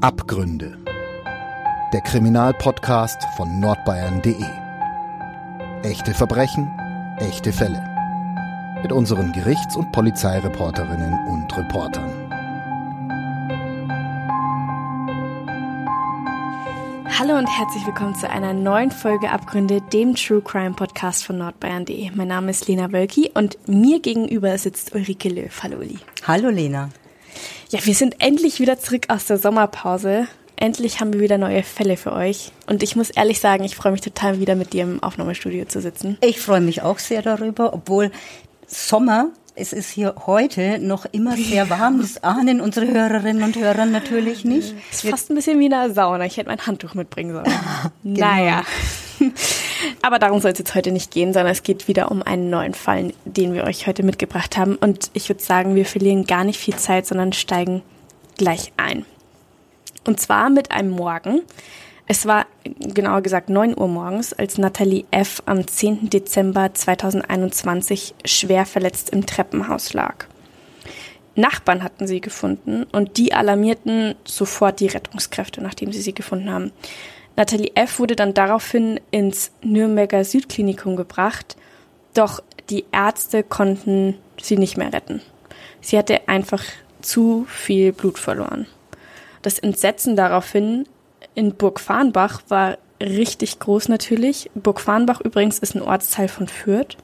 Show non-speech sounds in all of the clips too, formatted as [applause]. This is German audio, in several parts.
Abgründe. Der Kriminalpodcast von nordbayern.de. Echte Verbrechen, echte Fälle. Mit unseren Gerichts- und Polizeireporterinnen und Reportern. Hallo und herzlich willkommen zu einer neuen Folge Abgründe, dem True Crime Podcast von nordbayern.de. Mein Name ist Lena Wölki und mir gegenüber sitzt Ulrike Löw. Hallo Uli. Hallo Lena. Ja, wir sind endlich wieder zurück aus der Sommerpause. Endlich haben wir wieder neue Fälle für euch. Und ich muss ehrlich sagen, ich freue mich total wieder mit dir im Aufnahmestudio zu sitzen. Ich freue mich auch sehr darüber, obwohl Sommer, es ist hier heute noch immer sehr warm. Das ahnen unsere Hörerinnen und Hörer natürlich nicht. Es ist fast ein bisschen wie in einer Sauna. Ich hätte mein Handtuch mitbringen sollen. [laughs] genau. Naja. Aber darum soll es jetzt heute nicht gehen, sondern es geht wieder um einen neuen Fall, den wir euch heute mitgebracht haben. Und ich würde sagen, wir verlieren gar nicht viel Zeit, sondern steigen gleich ein. Und zwar mit einem Morgen. Es war genauer gesagt 9 Uhr morgens, als Nathalie F. am 10. Dezember 2021 schwer verletzt im Treppenhaus lag. Nachbarn hatten sie gefunden und die alarmierten sofort die Rettungskräfte, nachdem sie sie gefunden haben. Nathalie F. wurde dann daraufhin ins Nürnberger Südklinikum gebracht, doch die Ärzte konnten sie nicht mehr retten. Sie hatte einfach zu viel Blut verloren. Das Entsetzen daraufhin in Burg Farnbach war richtig groß natürlich. Burg Farnbach übrigens ist ein Ortsteil von Fürth.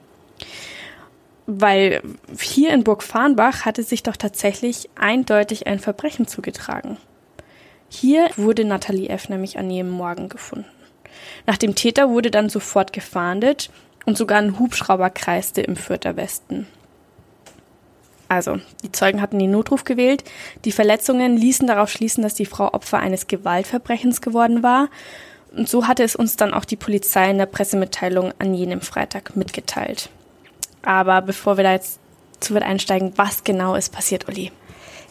Weil hier in Burg Farnbach hatte sich doch tatsächlich eindeutig ein Verbrechen zugetragen. Hier wurde Nathalie F. nämlich an jedem Morgen gefunden. Nach dem Täter wurde dann sofort gefahndet und sogar ein Hubschrauber kreiste im Fürther Westen. Also, die Zeugen hatten den Notruf gewählt. Die Verletzungen ließen darauf schließen, dass die Frau Opfer eines Gewaltverbrechens geworden war. Und so hatte es uns dann auch die Polizei in der Pressemitteilung an jenem Freitag mitgeteilt. Aber bevor wir da jetzt zu weit einsteigen, was genau ist passiert, Uli?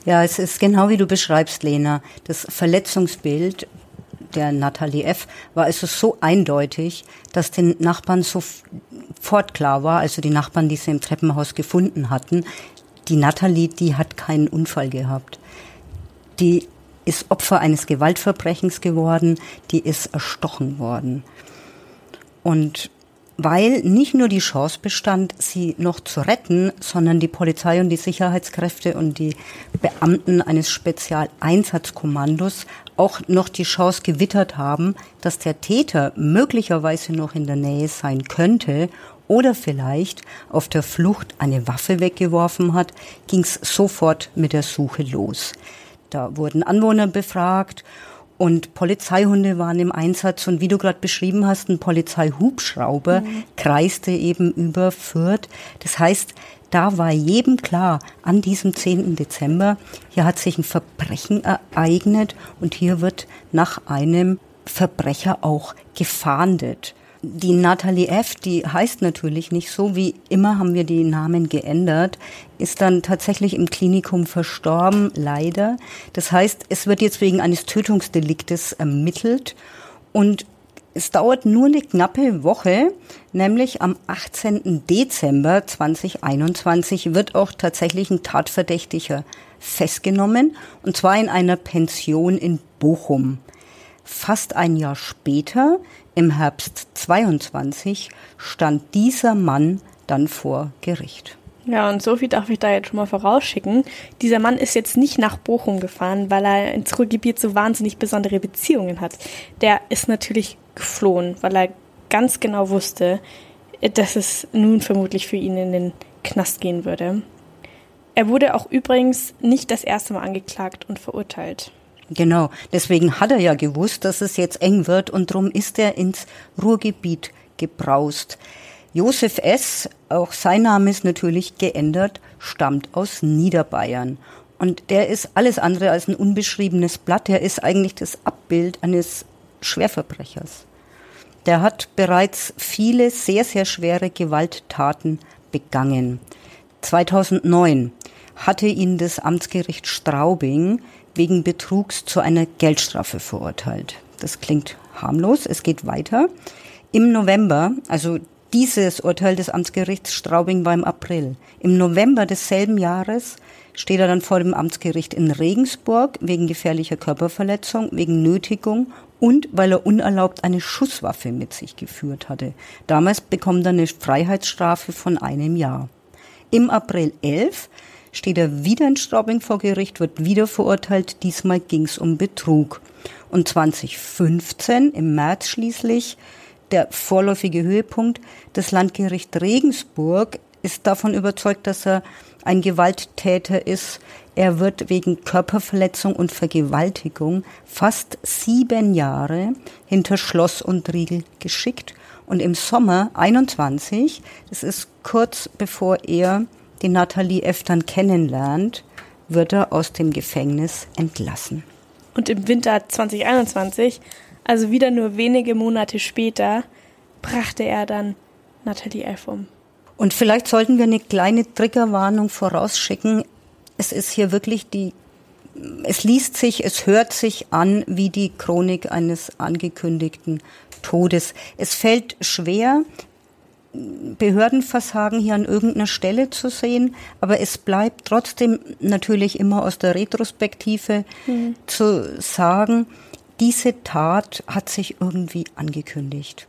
Ja, es ist genau wie du beschreibst, Lena. Das Verletzungsbild der Nathalie F. war also so eindeutig, dass den Nachbarn sofort klar war, also die Nachbarn, die sie im Treppenhaus gefunden hatten, die Nathalie, die hat keinen Unfall gehabt. Die ist Opfer eines Gewaltverbrechens geworden, die ist erstochen worden. Und weil nicht nur die Chance bestand, sie noch zu retten, sondern die Polizei und die Sicherheitskräfte und die Beamten eines Spezialeinsatzkommandos auch noch die Chance gewittert haben, dass der Täter möglicherweise noch in der Nähe sein könnte oder vielleicht auf der Flucht eine Waffe weggeworfen hat, ging es sofort mit der Suche los. Da wurden Anwohner befragt und Polizeihunde waren im Einsatz und wie du gerade beschrieben hast, ein Polizeihubschrauber mhm. kreiste eben über Fürth. Das heißt, da war jedem klar, an diesem 10. Dezember, hier hat sich ein Verbrechen ereignet und hier wird nach einem Verbrecher auch gefahndet die Nathalie F., die heißt natürlich nicht so, wie immer haben wir die Namen geändert, ist dann tatsächlich im Klinikum verstorben, leider. Das heißt, es wird jetzt wegen eines Tötungsdeliktes ermittelt und es dauert nur eine knappe Woche, nämlich am 18. Dezember 2021 wird auch tatsächlich ein Tatverdächtiger festgenommen, und zwar in einer Pension in Bochum. Fast ein Jahr später im Herbst 22 stand dieser Mann dann vor Gericht. Ja, und so viel darf ich da jetzt schon mal vorausschicken. Dieser Mann ist jetzt nicht nach Bochum gefahren, weil er ins Ruhrgebiet so wahnsinnig besondere Beziehungen hat. Der ist natürlich geflohen, weil er ganz genau wusste, dass es nun vermutlich für ihn in den Knast gehen würde. Er wurde auch übrigens nicht das erste Mal angeklagt und verurteilt. Genau, deswegen hat er ja gewusst, dass es jetzt eng wird und drum ist er ins Ruhrgebiet gebraust. Josef S., auch sein Name ist natürlich geändert, stammt aus Niederbayern. Und der ist alles andere als ein unbeschriebenes Blatt. Er ist eigentlich das Abbild eines Schwerverbrechers. Der hat bereits viele sehr, sehr schwere Gewalttaten begangen. 2009 hatte ihn das Amtsgericht Straubing wegen Betrugs zu einer Geldstrafe verurteilt. Das klingt harmlos, es geht weiter. Im November, also dieses Urteil des Amtsgerichts Straubing war im April. Im November desselben Jahres steht er dann vor dem Amtsgericht in Regensburg wegen gefährlicher Körperverletzung, wegen Nötigung und weil er unerlaubt eine Schusswaffe mit sich geführt hatte. Damals bekommt er eine Freiheitsstrafe von einem Jahr. Im April 11 steht er wieder in Straubing vor Gericht, wird wieder verurteilt. Diesmal ging es um Betrug. Und 2015, im März schließlich, der vorläufige Höhepunkt, das Landgericht Regensburg ist davon überzeugt, dass er ein Gewalttäter ist. Er wird wegen Körperverletzung und Vergewaltigung fast sieben Jahre hinter Schloss und Riegel geschickt. Und im Sommer 21, das ist kurz bevor er die Nathalie F. dann kennenlernt, wird er aus dem Gefängnis entlassen. Und im Winter 2021, also wieder nur wenige Monate später, brachte er dann Nathalie F. um. Und vielleicht sollten wir eine kleine Triggerwarnung vorausschicken. Es ist hier wirklich die, es liest sich, es hört sich an wie die Chronik eines angekündigten Todes. Es fällt schwer, Behördenversagen hier an irgendeiner Stelle zu sehen, aber es bleibt trotzdem natürlich immer aus der Retrospektive mhm. zu sagen, diese Tat hat sich irgendwie angekündigt.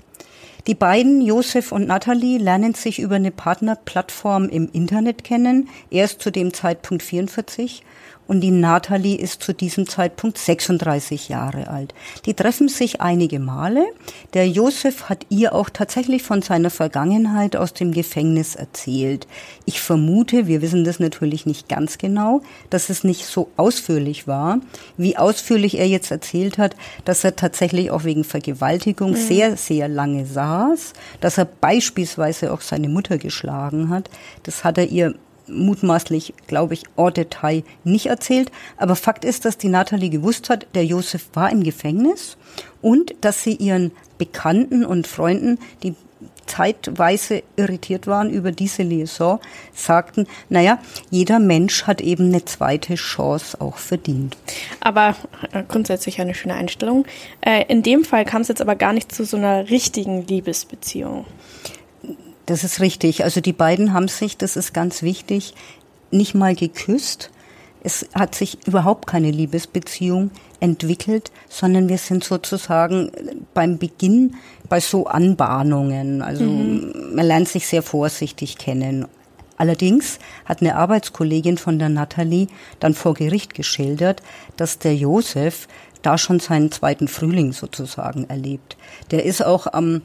Die beiden, Josef und Natalie, lernen sich über eine Partnerplattform im Internet kennen. Er ist zu dem Zeitpunkt 44 und die Nathalie ist zu diesem Zeitpunkt 36 Jahre alt. Die treffen sich einige Male. Der Josef hat ihr auch tatsächlich von seiner Vergangenheit aus dem Gefängnis erzählt. Ich vermute, wir wissen das natürlich nicht ganz genau, dass es nicht so ausführlich war, wie ausführlich er jetzt erzählt hat, dass er tatsächlich auch wegen Vergewaltigung mhm. sehr, sehr lange saß, dass er beispielsweise auch seine Mutter geschlagen hat. Das hat er ihr mutmaßlich, glaube ich, en Detail nicht erzählt. Aber Fakt ist, dass die Nathalie gewusst hat, der Josef war im Gefängnis und dass sie ihren Bekannten und Freunden, die zeitweise irritiert waren über diese Liaison, sagten, naja, jeder Mensch hat eben eine zweite Chance auch verdient. Aber äh, grundsätzlich eine schöne Einstellung. Äh, in dem Fall kam es jetzt aber gar nicht zu so einer richtigen Liebesbeziehung. Das ist richtig. Also die beiden haben sich, das ist ganz wichtig, nicht mal geküsst. Es hat sich überhaupt keine Liebesbeziehung entwickelt, sondern wir sind sozusagen beim Beginn bei so Anbahnungen. Also mhm. man lernt sich sehr vorsichtig kennen. Allerdings hat eine Arbeitskollegin von der Nathalie dann vor Gericht geschildert, dass der Josef da schon seinen zweiten Frühling sozusagen erlebt. Der ist auch am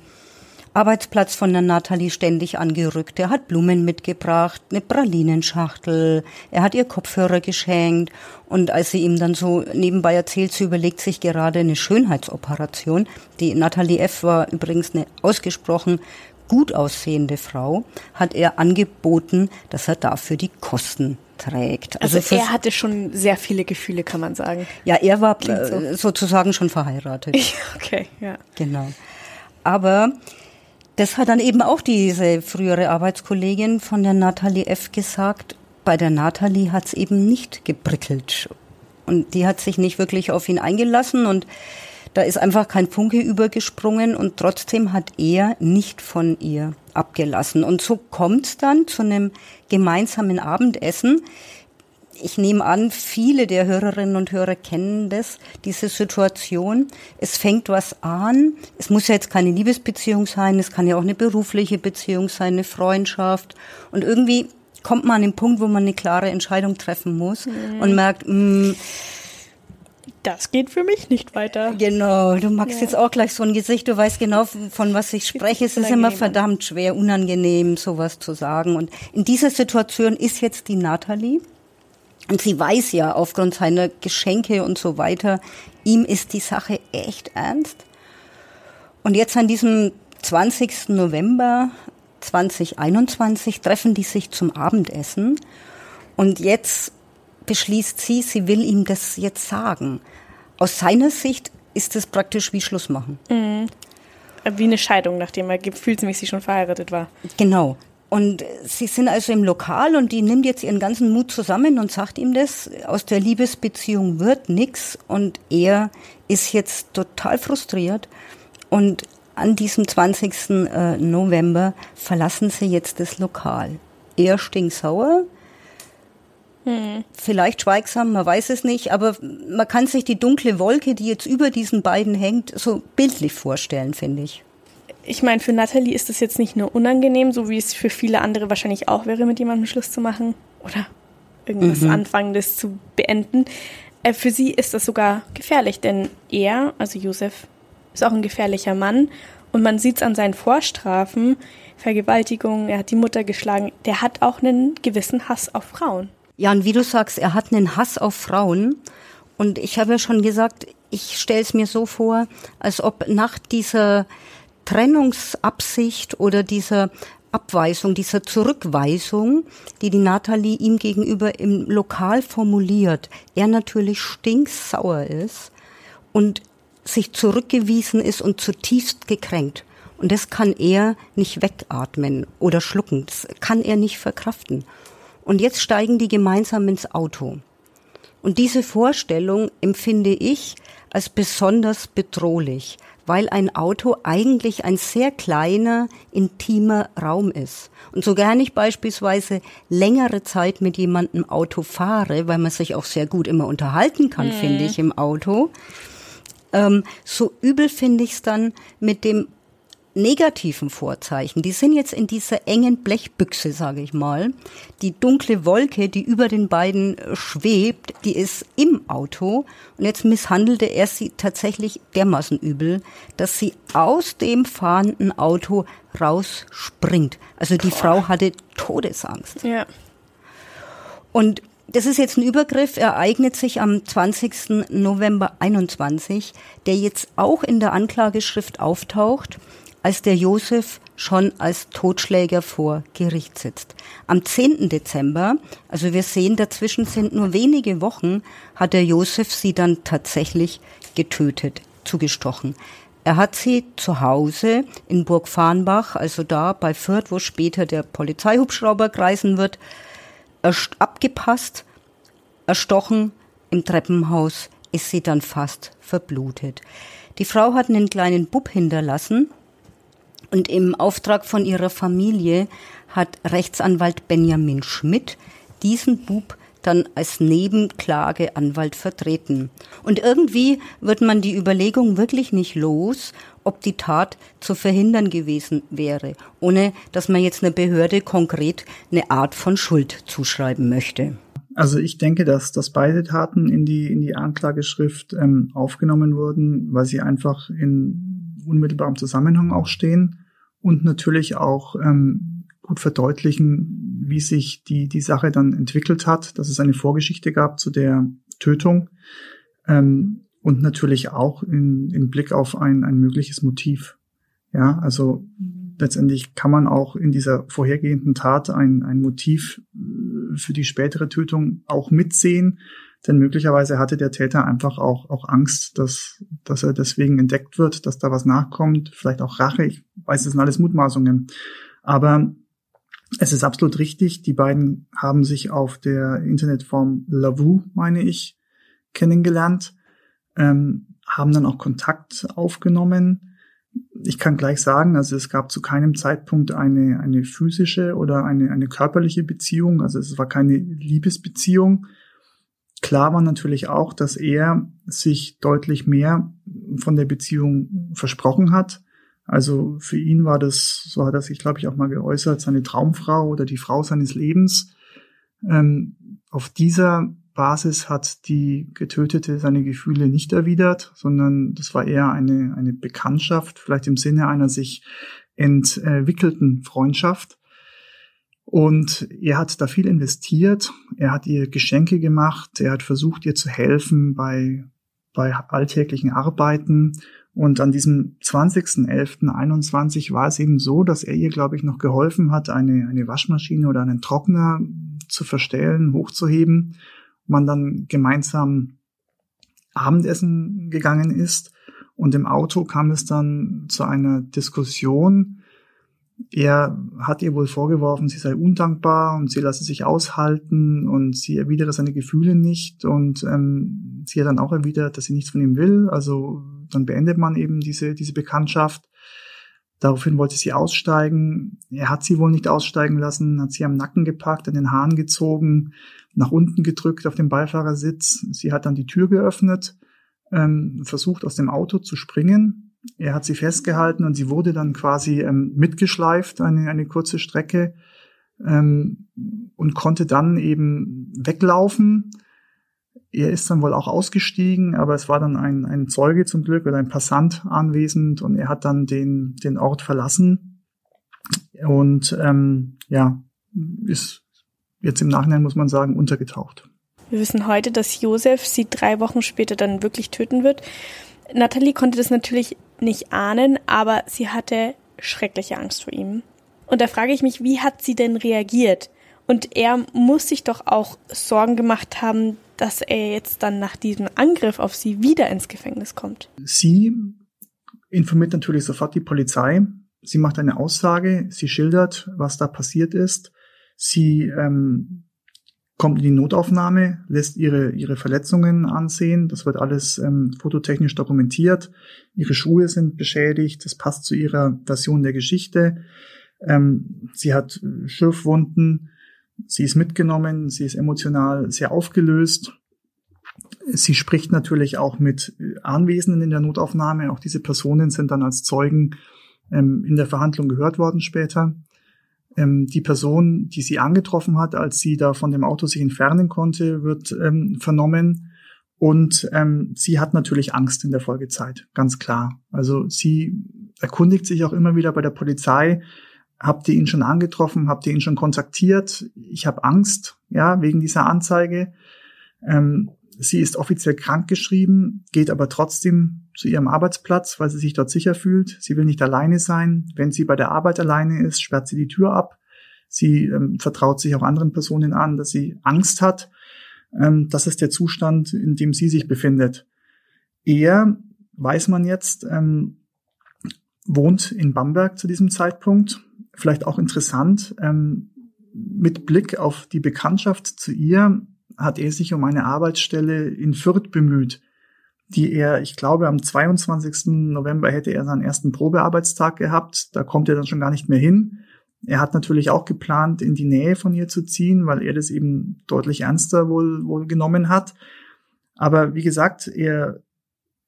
Arbeitsplatz von der Nathalie ständig angerückt. Er hat Blumen mitgebracht, eine Pralinenschachtel, er hat ihr Kopfhörer geschenkt und als sie ihm dann so nebenbei erzählt, sie überlegt sich gerade eine Schönheitsoperation. Die Nathalie F. war übrigens eine ausgesprochen gut aussehende Frau, hat er angeboten, dass er dafür die Kosten trägt. Also, also er hatte schon sehr viele Gefühle, kann man sagen. Ja, er war so. Äh, sozusagen schon verheiratet. [laughs] okay, ja. Genau. Aber das hat dann eben auch diese frühere Arbeitskollegin von der Nathalie F. gesagt. Bei der Nathalie hat es eben nicht geprickelt. Und die hat sich nicht wirklich auf ihn eingelassen und da ist einfach kein Funke übergesprungen und trotzdem hat er nicht von ihr abgelassen. Und so kommt es dann zu einem gemeinsamen Abendessen ich nehme an, viele der Hörerinnen und Hörer kennen das, diese Situation. Es fängt was an. Es muss ja jetzt keine Liebesbeziehung sein, es kann ja auch eine berufliche Beziehung sein, eine Freundschaft. Und irgendwie kommt man an den Punkt, wo man eine klare Entscheidung treffen muss mhm. und merkt, mh, mm, das geht für mich nicht weiter. Genau, du magst ja. jetzt auch gleich so ein Gesicht, du weißt genau, von was ich spreche. Es ist immer verdammt schwer, unangenehm, sowas zu sagen. Und in dieser Situation ist jetzt die Nathalie, und sie weiß ja aufgrund seiner Geschenke und so weiter, ihm ist die Sache echt ernst. Und jetzt an diesem 20. November 2021 treffen die sich zum Abendessen. Und jetzt beschließt sie, sie will ihm das jetzt sagen. Aus seiner Sicht ist es praktisch wie Schluss machen. Mhm. Wie eine Scheidung, nachdem er gefühlsmäßig schon verheiratet war. Genau. Und sie sind also im Lokal und die nimmt jetzt ihren ganzen Mut zusammen und sagt ihm das, aus der Liebesbeziehung wird nix und er ist jetzt total frustriert und an diesem 20. Äh, November verlassen sie jetzt das Lokal. Er stinksauer, Hm. Vielleicht schweigsam, man weiß es nicht, aber man kann sich die dunkle Wolke, die jetzt über diesen beiden hängt, so bildlich vorstellen, finde ich. Ich meine, für Natalie ist es jetzt nicht nur unangenehm, so wie es für viele andere wahrscheinlich auch wäre, mit jemandem Schluss zu machen oder irgendwas mhm. Anfangendes zu beenden. Äh, für sie ist das sogar gefährlich, denn er, also Josef, ist auch ein gefährlicher Mann und man sieht es an seinen Vorstrafen, Vergewaltigung, er hat die Mutter geschlagen, der hat auch einen gewissen Hass auf Frauen. Ja, und wie du sagst, er hat einen Hass auf Frauen. Und ich habe ja schon gesagt, ich stelle es mir so vor, als ob nach dieser Trennungsabsicht oder dieser Abweisung, dieser Zurückweisung, die die Nathalie ihm gegenüber im Lokal formuliert, er natürlich stinksauer ist und sich zurückgewiesen ist und zutiefst gekränkt. Und das kann er nicht wegatmen oder schlucken. Das kann er nicht verkraften. Und jetzt steigen die gemeinsam ins Auto. Und diese Vorstellung empfinde ich als besonders bedrohlich, weil ein Auto eigentlich ein sehr kleiner, intimer Raum ist. Und so gern ich beispielsweise längere Zeit mit jemandem Auto fahre, weil man sich auch sehr gut immer unterhalten kann, mhm. finde ich, im Auto, ähm, so übel finde ich es dann mit dem negativen Vorzeichen, die sind jetzt in dieser engen Blechbüchse, sage ich mal. Die dunkle Wolke, die über den beiden äh, schwebt, die ist im Auto und jetzt misshandelte er sie tatsächlich dermaßen übel, dass sie aus dem fahrenden Auto rausspringt. Also die Boah. Frau hatte Todesangst. Ja. Und das ist jetzt ein Übergriff, ereignet sich am 20. November 21, der jetzt auch in der Anklageschrift auftaucht als der Josef schon als Totschläger vor Gericht sitzt. Am 10. Dezember, also wir sehen, dazwischen sind nur wenige Wochen, hat der Josef sie dann tatsächlich getötet, zugestochen. Er hat sie zu Hause in Burg Farnbach, also da bei Fürth, wo später der Polizeihubschrauber kreisen wird, abgepasst, erstochen, im Treppenhaus ist sie dann fast verblutet. Die Frau hat einen kleinen Bub hinterlassen, und im Auftrag von ihrer Familie hat Rechtsanwalt Benjamin Schmidt diesen Bub dann als Nebenklageanwalt vertreten. Und irgendwie wird man die Überlegung wirklich nicht los, ob die Tat zu verhindern gewesen wäre, ohne dass man jetzt einer Behörde konkret eine Art von Schuld zuschreiben möchte. Also ich denke, dass, dass beide Taten in die, in die Anklageschrift ähm, aufgenommen wurden, weil sie einfach in unmittelbarem Zusammenhang auch stehen und natürlich auch ähm, gut verdeutlichen, wie sich die, die Sache dann entwickelt hat, dass es eine Vorgeschichte gab zu der Tötung ähm, und natürlich auch in, in Blick auf ein, ein mögliches Motiv. Ja, also letztendlich kann man auch in dieser vorhergehenden Tat ein, ein Motiv äh, für die spätere Tötung auch mitsehen, denn möglicherweise hatte der Täter einfach auch, auch Angst, dass, dass er deswegen entdeckt wird, dass da was nachkommt, vielleicht auch Rache. Ich weiß, das sind alles Mutmaßungen. Aber es ist absolut richtig. Die beiden haben sich auf der Internetform Lavu, meine ich, kennengelernt, ähm, haben dann auch Kontakt aufgenommen. Ich kann gleich sagen, also es gab zu keinem Zeitpunkt eine, eine physische oder eine, eine körperliche Beziehung. Also es war keine Liebesbeziehung. Klar war natürlich auch, dass er sich deutlich mehr von der Beziehung versprochen hat. Also für ihn war das, so hat er sich, glaube ich, auch mal geäußert, seine Traumfrau oder die Frau seines Lebens. Ähm, auf dieser Basis hat die Getötete seine Gefühle nicht erwidert, sondern das war eher eine, eine Bekanntschaft, vielleicht im Sinne einer sich entwickelten Freundschaft. Und er hat da viel investiert. Er hat ihr Geschenke gemacht. Er hat versucht, ihr zu helfen bei, bei alltäglichen Arbeiten. Und an diesem 20.11.21 war es eben so, dass er ihr, glaube ich, noch geholfen hat, eine, eine Waschmaschine oder einen Trockner zu verstellen, hochzuheben. Man dann gemeinsam Abendessen gegangen ist. Und im Auto kam es dann zu einer Diskussion, er hat ihr wohl vorgeworfen, sie sei undankbar und sie lasse sich aushalten und sie erwidere seine Gefühle nicht und ähm, sie hat dann auch erwidert, dass sie nichts von ihm will. Also dann beendet man eben diese, diese Bekanntschaft. Daraufhin wollte sie aussteigen. Er hat sie wohl nicht aussteigen lassen, hat sie am Nacken gepackt, an den Haaren gezogen, nach unten gedrückt auf dem Beifahrersitz. Sie hat dann die Tür geöffnet, ähm, versucht aus dem Auto zu springen. Er hat sie festgehalten und sie wurde dann quasi ähm, mitgeschleift, eine, eine kurze Strecke, ähm, und konnte dann eben weglaufen. Er ist dann wohl auch ausgestiegen, aber es war dann ein, ein Zeuge zum Glück oder ein Passant anwesend und er hat dann den, den Ort verlassen und ähm, ja, ist jetzt im Nachhinein, muss man sagen, untergetaucht. Wir wissen heute, dass Josef sie drei Wochen später dann wirklich töten wird. Natalie konnte das natürlich nicht ahnen, aber sie hatte schreckliche Angst vor ihm. Und da frage ich mich, wie hat sie denn reagiert? Und er muss sich doch auch Sorgen gemacht haben, dass er jetzt dann nach diesem Angriff auf sie wieder ins Gefängnis kommt. Sie informiert natürlich sofort die Polizei. Sie macht eine Aussage, sie schildert, was da passiert ist. Sie ähm, kommt in die Notaufnahme, lässt ihre, ihre Verletzungen ansehen. Das wird alles ähm, fototechnisch dokumentiert. Ihre Schuhe sind beschädigt. Das passt zu ihrer Version der Geschichte. Ähm, sie hat Schürfwunden. Sie ist mitgenommen. Sie ist emotional sehr aufgelöst. Sie spricht natürlich auch mit Anwesenden in der Notaufnahme. Auch diese Personen sind dann als Zeugen ähm, in der Verhandlung gehört worden später ähm, die Person, die sie angetroffen hat, als sie da von dem Auto sich entfernen konnte, wird ähm, vernommen. Und ähm, sie hat natürlich Angst in der Folgezeit, ganz klar. Also sie erkundigt sich auch immer wieder bei der Polizei, habt ihr ihn schon angetroffen, habt ihr ihn schon kontaktiert? Ich habe Angst, ja, wegen dieser Anzeige. Ähm, sie ist offiziell krankgeschrieben, geht aber trotzdem zu ihrem Arbeitsplatz, weil sie sich dort sicher fühlt. Sie will nicht alleine sein. Wenn sie bei der Arbeit alleine ist, sperrt sie die Tür ab. Sie ähm, vertraut sich auch anderen Personen an, dass sie Angst hat. Ähm, das ist der Zustand, in dem sie sich befindet. Er, weiß man jetzt, ähm, wohnt in Bamberg zu diesem Zeitpunkt. Vielleicht auch interessant, ähm, mit Blick auf die Bekanntschaft zu ihr hat er sich um eine Arbeitsstelle in Fürth bemüht die er, ich glaube, am 22. November hätte er seinen ersten Probearbeitstag gehabt. Da kommt er dann schon gar nicht mehr hin. Er hat natürlich auch geplant, in die Nähe von ihr zu ziehen, weil er das eben deutlich ernster wohl, wohl genommen hat. Aber wie gesagt, er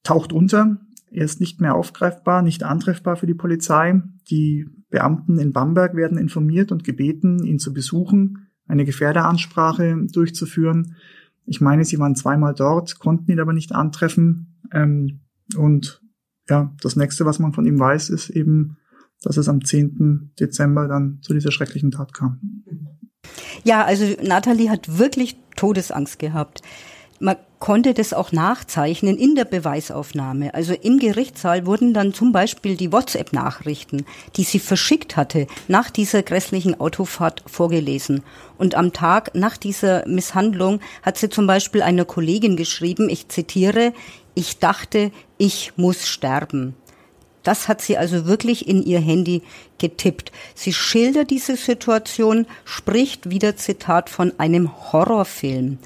taucht unter. Er ist nicht mehr aufgreifbar, nicht antreffbar für die Polizei. Die Beamten in Bamberg werden informiert und gebeten, ihn zu besuchen, eine Gefährderansprache durchzuführen. Ich meine, sie waren zweimal dort, konnten ihn aber nicht antreffen. Ähm, und ja, das nächste, was man von ihm weiß, ist eben, dass es am 10. Dezember dann zu dieser schrecklichen Tat kam. Ja, also Nathalie hat wirklich Todesangst gehabt. Man konnte das auch nachzeichnen in der Beweisaufnahme. Also im Gerichtssaal wurden dann zum Beispiel die WhatsApp-Nachrichten, die sie verschickt hatte, nach dieser grässlichen Autofahrt vorgelesen. Und am Tag nach dieser Misshandlung hat sie zum Beispiel einer Kollegin geschrieben, ich zitiere, ich dachte, ich muss sterben. Das hat sie also wirklich in ihr Handy getippt. Sie schildert diese Situation, spricht wieder Zitat von einem Horrorfilm.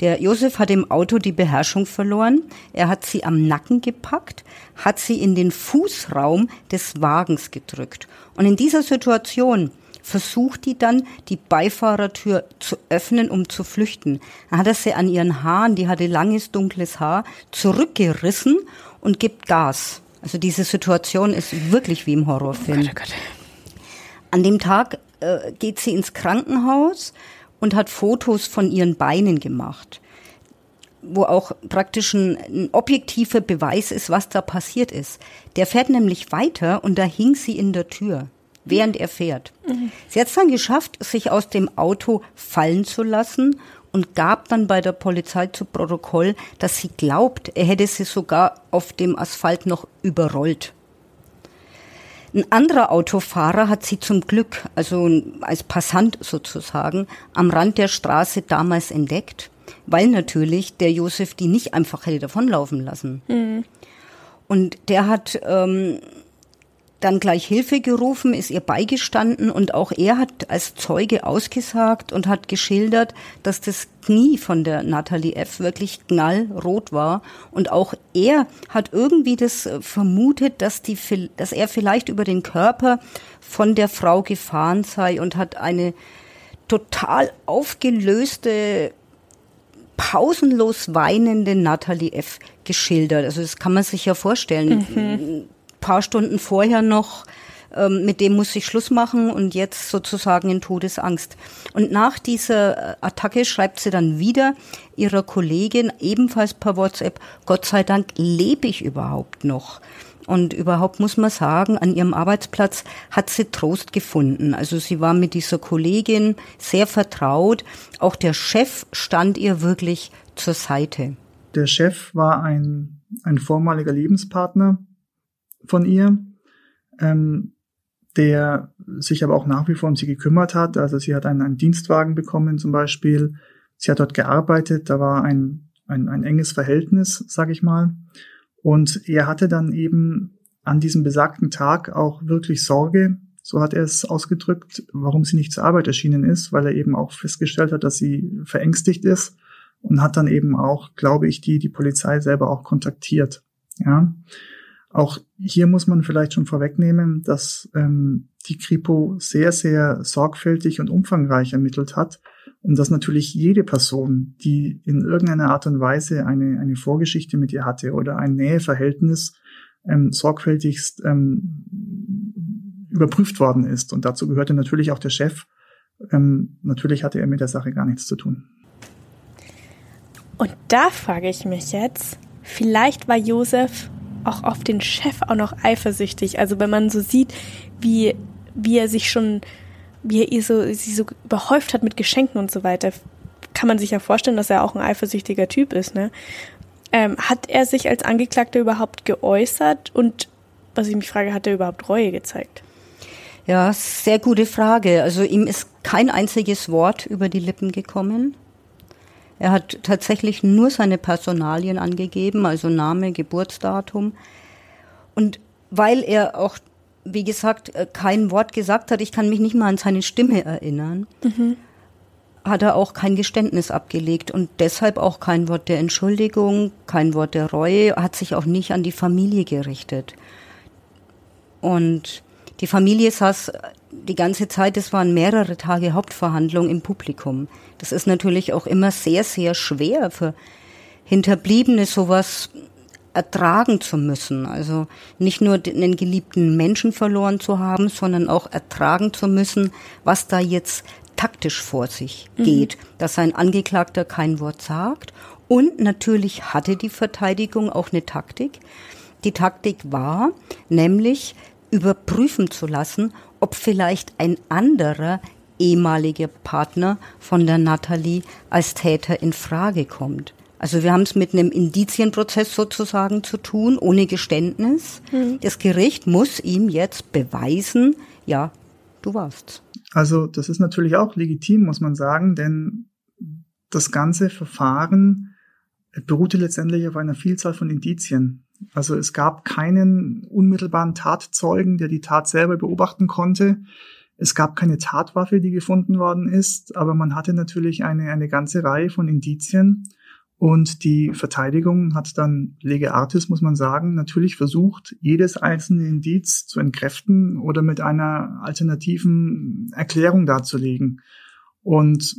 Der Josef hat im Auto die Beherrschung verloren. Er hat sie am Nacken gepackt, hat sie in den Fußraum des Wagens gedrückt. Und in dieser Situation versucht die dann, die Beifahrertür zu öffnen, um zu flüchten. Dann hat er sie an ihren Haaren, die hatte langes, dunkles Haar, zurückgerissen und gibt Gas. Also diese Situation ist wirklich wie im Horrorfilm. Oh Gott, oh Gott. An dem Tag äh, geht sie ins Krankenhaus und hat Fotos von ihren Beinen gemacht, wo auch praktisch ein, ein, objektiver Beweis ist, was da passiert ist. Der fährt nämlich weiter und da hing sie in der Tür, während er fährt. Mhm. Sie hat es dann geschafft, sich aus dem Auto fallen zu lassen und gab dann bei der Polizei zu Protokoll, dass sie glaubt, er hätte sie sogar auf dem Asphalt noch überrollt. Ein anderer Autofahrer hat sie zum Glück, also als Passant sozusagen, am Rand der Straße damals entdeckt, weil natürlich der Josef die nicht einfach hätte davonlaufen lassen. Mhm. Und der hat ähm, dann gleich Hilfe gerufen, ist ihr beigestanden und auch er hat als Zeuge ausgesagt und hat geschildert, dass das Knie von der Natalie F. wirklich knallrot war und auch er hat irgendwie das äh, vermutet, dass die, dass er vielleicht über den Körper von der Frau gefahren sei und hat eine total aufgelöste pausenlos weinende Natalie F. geschildert. Also das kann man sich ja vorstellen. Mhm paar Stunden vorher noch, ähm, mit dem muss ich Schluss machen und jetzt sozusagen in Todesangst. Und nach dieser äh, Attacke schreibt sie dann wieder ihrer Kollegin, ebenfalls per WhatsApp, Gott sei Dank lebe ich überhaupt noch. Und überhaupt muss man sagen, an ihrem Arbeitsplatz hat sie Trost gefunden. Also sie war mit dieser Kollegin sehr vertraut. Auch der Chef stand ihr wirklich zur Seite. Der Chef war ein, ein vormaliger Lebenspartner von ihr, ähm, der sich aber auch nach wie vor um sie gekümmert hat. Also sie hat einen, einen Dienstwagen bekommen zum Beispiel. Sie hat dort gearbeitet. Da war ein, ein, ein enges Verhältnis, sag ich mal. Und er hatte dann eben an diesem besagten Tag auch wirklich Sorge, so hat er es ausgedrückt, warum sie nicht zur Arbeit erschienen ist, weil er eben auch festgestellt hat, dass sie verängstigt ist und hat dann eben auch, glaube ich, die, die Polizei selber auch kontaktiert. Ja. Auch hier muss man vielleicht schon vorwegnehmen, dass ähm, die Kripo sehr, sehr sorgfältig und umfangreich ermittelt hat und dass natürlich jede Person, die in irgendeiner Art und Weise eine, eine Vorgeschichte mit ihr hatte oder ein Näheverhältnis, ähm, sorgfältigst ähm, überprüft worden ist. Und dazu gehörte natürlich auch der Chef. Ähm, natürlich hatte er mit der Sache gar nichts zu tun. Und da frage ich mich jetzt, vielleicht war Josef auch auf den Chef auch noch eifersüchtig. Also wenn man so sieht, wie, wie er sich schon, wie er ihr so, sie so überhäuft hat mit Geschenken und so weiter, kann man sich ja vorstellen, dass er auch ein eifersüchtiger Typ ist, ne? Ähm, hat er sich als Angeklagter überhaupt geäußert und was ich mich frage, hat er überhaupt Reue gezeigt? Ja, sehr gute Frage. Also ihm ist kein einziges Wort über die Lippen gekommen. Er hat tatsächlich nur seine Personalien angegeben, also Name, Geburtsdatum. Und weil er auch, wie gesagt, äh, kein Wort gesagt hat, ich kann mich nicht mal an seine Stimme erinnern, mhm. hat er auch kein Geständnis abgelegt und deshalb auch kein Wort der Entschuldigung, kein Wort der Reue, hat sich auch nicht an die Familie gerichtet. Und die Familie saß die ganze Zeit, es waren mehrere Tage Hauptverhandlung im Publikum. Das ist natürlich auch immer sehr, sehr schwer für Hinterbliebene sowas ertragen zu müssen. Also nicht nur einen geliebten Menschen verloren zu haben, sondern auch ertragen zu müssen, was da jetzt taktisch vor sich mhm. geht, dass ein Angeklagter kein Wort sagt. Und natürlich hatte die Verteidigung auch eine Taktik. Die Taktik war nämlich überprüfen zu lassen, ob vielleicht ein anderer ehemaliger Partner von der Natalie als Täter in Frage kommt. Also wir haben es mit einem Indizienprozess sozusagen zu tun, ohne Geständnis. Mhm. Das Gericht muss ihm jetzt beweisen, ja, du warst. Also das ist natürlich auch legitim, muss man sagen, denn das ganze Verfahren beruhte letztendlich auf einer Vielzahl von Indizien. Also es gab keinen unmittelbaren Tatzeugen, der die Tat selber beobachten konnte. Es gab keine Tatwaffe, die gefunden worden ist, aber man hatte natürlich eine, eine ganze Reihe von Indizien. Und die Verteidigung hat dann lege artis, muss man sagen, natürlich versucht, jedes einzelne Indiz zu entkräften oder mit einer alternativen Erklärung darzulegen. Und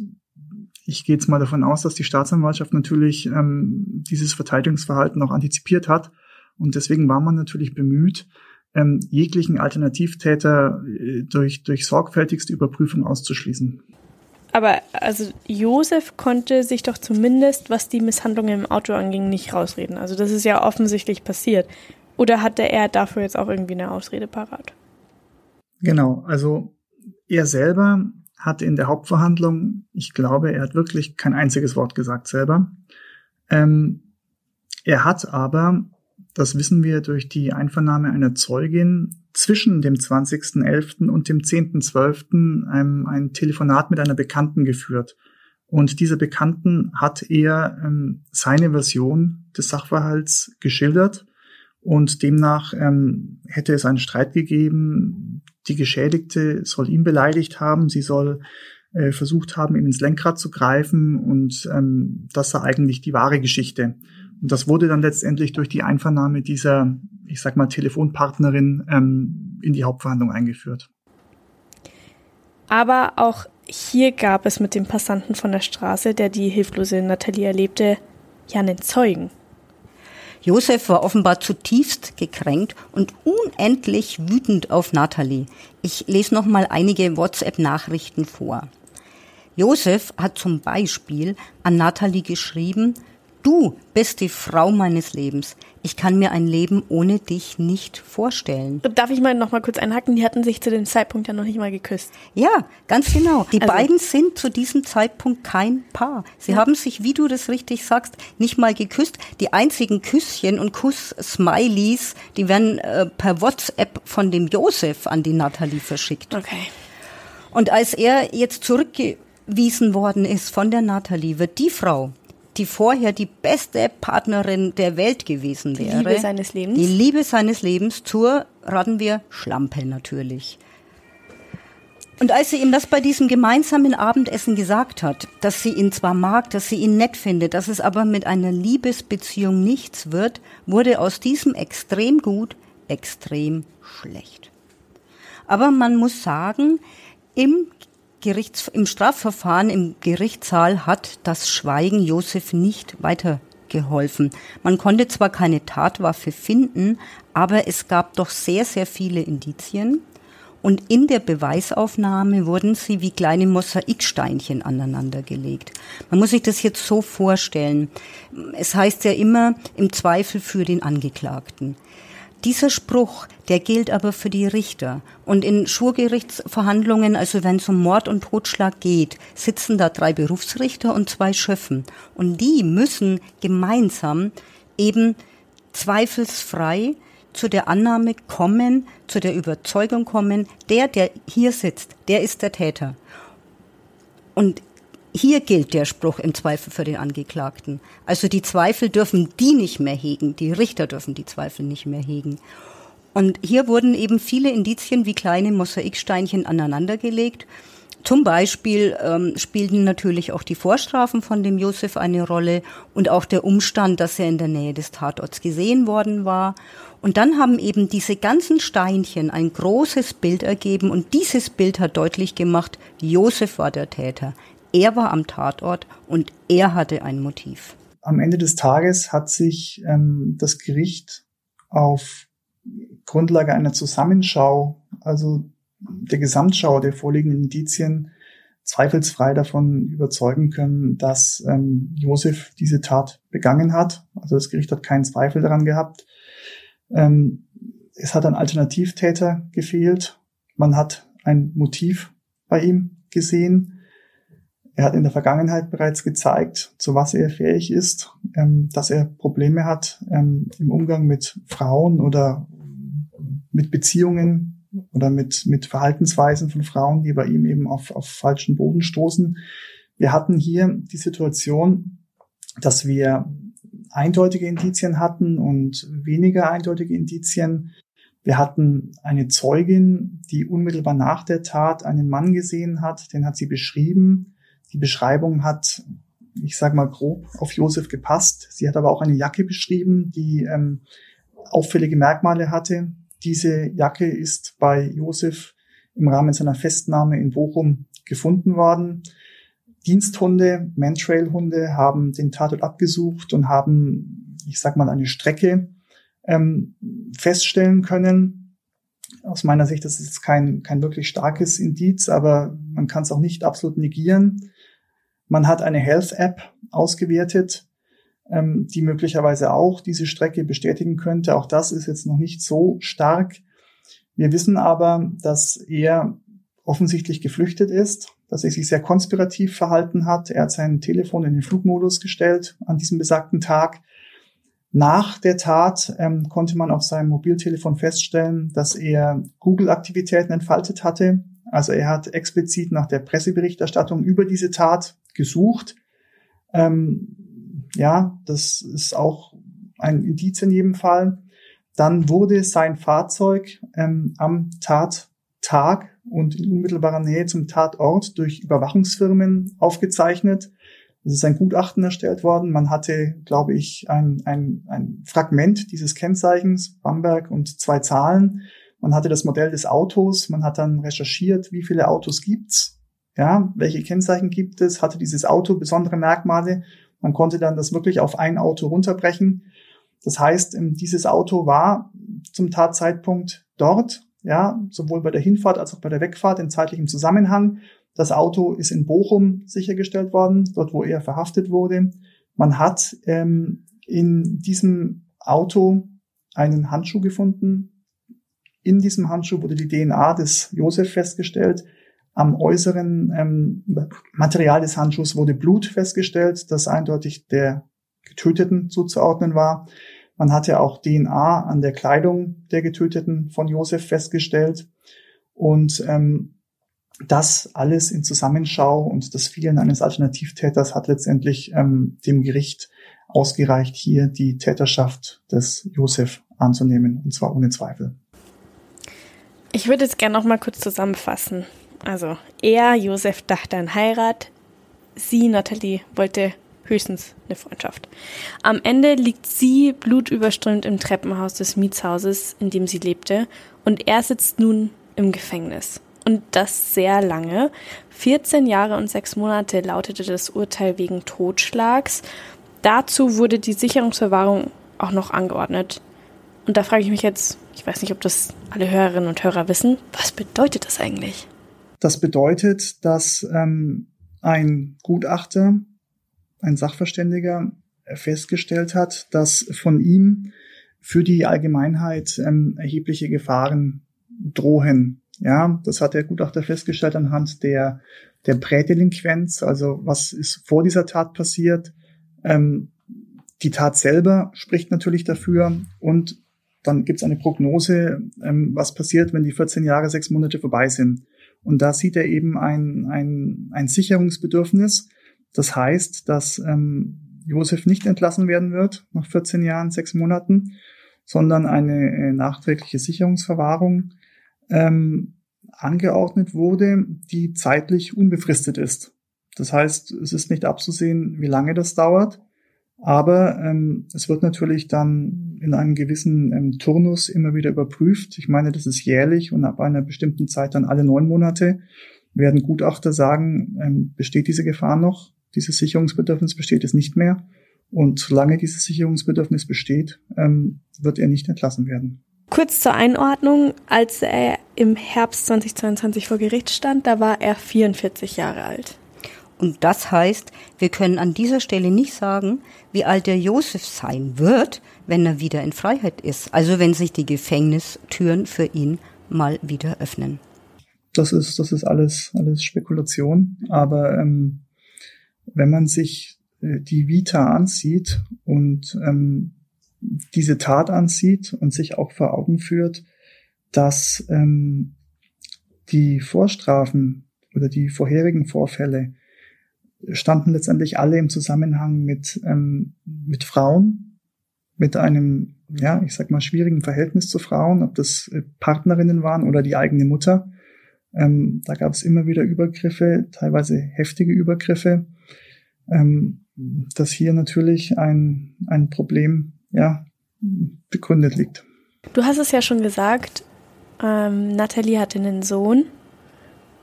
ich gehe jetzt mal davon aus, dass die Staatsanwaltschaft natürlich ähm, dieses Verteidigungsverhalten auch antizipiert hat und deswegen war man natürlich bemüht, ähm, jeglichen Alternativtäter äh, durch, durch sorgfältigste Überprüfung auszuschließen. Aber also Josef konnte sich doch zumindest, was die Misshandlungen im Auto anging, nicht rausreden. Also das ist ja offensichtlich passiert. Oder hatte er dafür jetzt auch irgendwie eine Ausrede parat? Genau, also er selber hatte in der Hauptverhandlung, ich glaube, er hat wirklich kein einziges Wort gesagt selber. Ähm, er hat aber das wissen wir durch die Einvernahme einer Zeugin, zwischen dem 20.11. und dem 10.12. Ähm, ein Telefonat mit einer Bekannten geführt. Und dieser Bekannten hat er ähm, seine Version des Sachverhalts geschildert Und demnach ähm, hätte es einen Streit gegeben. Die Geschädigte soll ihn beleidigt haben. Sie soll äh, versucht haben, ihm ins Lenkrad zu greifen. Und ähm, das war eigentlich die wahre Geschichte. Und das wurde dann letztendlich durch die Einvernahme dieser, ich sag mal, Telefonpartnerin ähm, in die Hauptverhandlung eingeführt. Aber auch hier gab es mit dem Passanten von der Straße, der die hilflose Nathalie erlebte, ja einen Zeugen. Josef war offenbar zutiefst gekränkt und unendlich wütend auf Nathalie. Ich lese noch mal einige WhatsApp-Nachrichten vor. Josef hat zum Beispiel an Nathalie geschrieben, Du bist die Frau meines Lebens. Ich kann mir ein Leben ohne dich nicht vorstellen. Darf ich mal noch mal kurz einhaken? Die hatten sich zu dem Zeitpunkt ja noch nicht mal geküsst. Ja, ganz genau. Die also, beiden sind zu diesem Zeitpunkt kein Paar. Sie ja. haben sich, wie du das richtig sagst, nicht mal geküsst. Die einzigen Küsschen und Kuss-Smileys, die werden äh, per WhatsApp von dem Josef an die Nathalie verschickt. Okay. Und als er jetzt zurückgewiesen worden ist von der Nathalie, wird die Frau, die vorher die beste Partnerin der Welt gewesen wäre. Die Liebe seines Lebens. Die Liebe seines Lebens zur, raten wir, Schlampe natürlich. Und als sie ihm das bei diesem gemeinsamen Abendessen gesagt hat, dass sie ihn zwar mag, dass sie ihn nett findet, dass es aber mit einer Liebesbeziehung nichts wird, wurde aus diesem extrem gut extrem schlecht. Aber man muss sagen, im Gerichts, im Strafverfahren im Gerichtssaal hat das Schweigen Josef nicht weitergeholfen. Man konnte zwar keine Tatwaffe finden, aber es gab doch sehr, sehr viele Indizien. Und in der Beweisaufnahme wurden sie wie kleine Mosaiksteinchen aneinandergelegt. Man muss sich das jetzt so vorstellen. Es heißt ja immer im Zweifel für den Angeklagten. Dieser Spruch, der gilt aber für die Richter. Und in Schwurgerichtsverhandlungen, also wenn es um Mord und Totschlag geht, sitzen da drei Berufsrichter und zwei Schöffen. Und die müssen gemeinsam eben zweifelsfrei zu der Annahme kommen, zu der Überzeugung kommen, der, der hier sitzt, der ist der Täter. Und hier gilt der Spruch im Zweifel für den Angeklagten. Also die Zweifel dürfen die nicht mehr hegen, die Richter dürfen die Zweifel nicht mehr hegen. Und hier wurden eben viele Indizien wie kleine Mosaiksteinchen aneinandergelegt. Zum Beispiel ähm, spielten natürlich auch die Vorstrafen von dem Josef eine Rolle und auch der Umstand, dass er in der Nähe des Tatorts gesehen worden war. Und dann haben eben diese ganzen Steinchen ein großes Bild ergeben und dieses Bild hat deutlich gemacht, Josef war der Täter. Er war am Tatort und er hatte ein Motiv. Am Ende des Tages hat sich ähm, das Gericht auf Grundlage einer Zusammenschau, also der Gesamtschau der vorliegenden Indizien, zweifelsfrei davon überzeugen können, dass ähm, Josef diese Tat begangen hat. Also das Gericht hat keinen Zweifel daran gehabt. Ähm, es hat ein Alternativtäter gefehlt. Man hat ein Motiv bei ihm gesehen. Er hat in der Vergangenheit bereits gezeigt, zu was er fähig ist, ähm, dass er Probleme hat ähm, im Umgang mit Frauen oder mit Beziehungen oder mit, mit Verhaltensweisen von Frauen, die bei ihm eben auf, auf falschen Boden stoßen. Wir hatten hier die Situation, dass wir eindeutige Indizien hatten und weniger eindeutige Indizien. Wir hatten eine Zeugin, die unmittelbar nach der Tat einen Mann gesehen hat, den hat sie beschrieben. Die Beschreibung hat, ich sage mal grob, auf Josef gepasst. Sie hat aber auch eine Jacke beschrieben, die ähm, auffällige Merkmale hatte. Diese Jacke ist bei Josef im Rahmen seiner Festnahme in Bochum gefunden worden. Diensthunde, Mantrail-Hunde haben den Tatort abgesucht und haben, ich sag mal, eine Strecke ähm, feststellen können. Aus meiner Sicht, das ist kein, kein wirklich starkes Indiz, aber man kann es auch nicht absolut negieren. Man hat eine Health-App ausgewertet, ähm, die möglicherweise auch diese Strecke bestätigen könnte. Auch das ist jetzt noch nicht so stark. Wir wissen aber, dass er offensichtlich geflüchtet ist, dass er sich sehr konspirativ verhalten hat. Er hat sein Telefon in den Flugmodus gestellt an diesem besagten Tag. Nach der Tat ähm, konnte man auf seinem Mobiltelefon feststellen, dass er Google-Aktivitäten entfaltet hatte. Also er hat explizit nach der Presseberichterstattung über diese Tat gesucht. Ähm, ja, das ist auch ein Indiz in jedem Fall. Dann wurde sein Fahrzeug ähm, am Tattag und in unmittelbarer Nähe zum Tatort durch Überwachungsfirmen aufgezeichnet. Es ist ein Gutachten erstellt worden. Man hatte, glaube ich, ein, ein, ein Fragment dieses Kennzeichens, Bamberg und zwei Zahlen. Man hatte das Modell des Autos. Man hat dann recherchiert, wie viele Autos gibt's, ja, welche Kennzeichen gibt es, hatte dieses Auto besondere Merkmale. Man konnte dann das wirklich auf ein Auto runterbrechen. Das heißt, ähm, dieses Auto war zum Tatzeitpunkt dort, ja, sowohl bei der Hinfahrt als auch bei der Wegfahrt in zeitlichem Zusammenhang. Das Auto ist in Bochum sichergestellt worden, dort wo er verhaftet wurde. Man hat ähm, in diesem Auto einen Handschuh gefunden. In diesem Handschuh wurde die DNA des Josef festgestellt. Am äußeren ähm, Material des Handschuhs wurde Blut festgestellt, das eindeutig der Getöteten zuzuordnen war. Man hatte auch DNA an der Kleidung der Getöteten von Josef festgestellt. Und ähm, das alles in Zusammenschau und das Fehlen eines Alternativtäters hat letztendlich ähm, dem Gericht ausgereicht, hier die Täterschaft des Josef anzunehmen, und zwar ohne Zweifel. Ich würde es gerne noch mal kurz zusammenfassen. Also, er, Josef, dachte an Heirat. Sie, Nathalie, wollte höchstens eine Freundschaft. Am Ende liegt sie blutüberströmt im Treppenhaus des Mietshauses, in dem sie lebte, und er sitzt nun im Gefängnis und das sehr lange. 14 Jahre und sechs Monate lautete das Urteil wegen Totschlags. Dazu wurde die Sicherungsverwahrung auch noch angeordnet. Und da frage ich mich jetzt, ich weiß nicht, ob das alle Hörerinnen und Hörer wissen, was bedeutet das eigentlich? Das bedeutet, dass ähm, ein Gutachter, ein Sachverständiger festgestellt hat, dass von ihm für die Allgemeinheit ähm, erhebliche Gefahren drohen. Ja, das hat der Gutachter festgestellt anhand der, der Prädelinquenz, also was ist vor dieser Tat passiert. Ähm, die Tat selber spricht natürlich dafür und dann gibt es eine Prognose, ähm, was passiert, wenn die 14 Jahre, sechs Monate vorbei sind. Und da sieht er eben ein, ein, ein Sicherungsbedürfnis. Das heißt, dass ähm, Josef nicht entlassen werden wird nach 14 Jahren, sechs Monaten, sondern eine äh, nachträgliche Sicherungsverwahrung ähm, angeordnet wurde, die zeitlich unbefristet ist. Das heißt, es ist nicht abzusehen, wie lange das dauert, aber ähm, es wird natürlich dann in einem gewissen ähm, Turnus immer wieder überprüft. Ich meine, das ist jährlich und ab einer bestimmten Zeit dann alle neun Monate werden Gutachter sagen, ähm, besteht diese Gefahr noch, dieses Sicherungsbedürfnis besteht es nicht mehr. Und solange dieses Sicherungsbedürfnis besteht, ähm, wird er nicht entlassen werden. Kurz zur Einordnung, als er im Herbst 2022 vor Gericht stand, da war er 44 Jahre alt. Und das heißt, wir können an dieser Stelle nicht sagen, wie alt der Josef sein wird, wenn er wieder in Freiheit ist. Also wenn sich die Gefängnistüren für ihn mal wieder öffnen. Das ist, das ist alles, alles Spekulation. Aber ähm, wenn man sich äh, die Vita ansieht und ähm, diese Tat ansieht und sich auch vor Augen führt, dass ähm, die Vorstrafen oder die vorherigen Vorfälle standen letztendlich alle im Zusammenhang mit, ähm, mit Frauen, mit einem, ja, ich sag mal, schwierigen Verhältnis zu Frauen, ob das äh, Partnerinnen waren oder die eigene Mutter. Ähm, da gab es immer wieder Übergriffe, teilweise heftige Übergriffe, ähm, dass hier natürlich ein, ein Problem ja, begründet liegt. Du hast es ja schon gesagt, ähm, Nathalie hatte einen Sohn.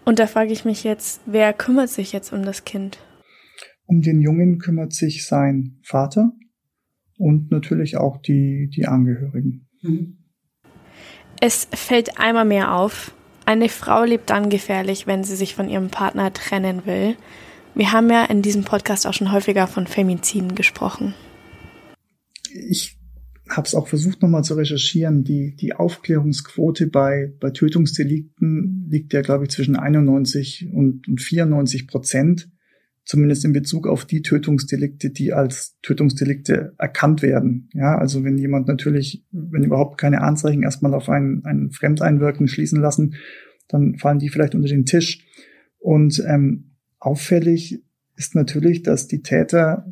Und da frage ich mich jetzt, wer kümmert sich jetzt um das Kind? Um den Jungen kümmert sich sein Vater und natürlich auch die, die Angehörigen. Mhm. Es fällt einmal mehr auf, eine Frau lebt dann gefährlich, wenn sie sich von ihrem Partner trennen will. Wir haben ja in diesem Podcast auch schon häufiger von Femiziden gesprochen ich habe es auch versucht nochmal zu recherchieren. Die, die Aufklärungsquote bei, bei Tötungsdelikten liegt ja, glaube ich, zwischen 91 und, und 94 Prozent. Zumindest in Bezug auf die Tötungsdelikte, die als Tötungsdelikte erkannt werden. Ja, also wenn jemand natürlich, wenn überhaupt keine Anzeichen erstmal auf ein, ein Fremdeinwirken schließen lassen, dann fallen die vielleicht unter den Tisch. Und ähm, auffällig ist natürlich, dass die Täter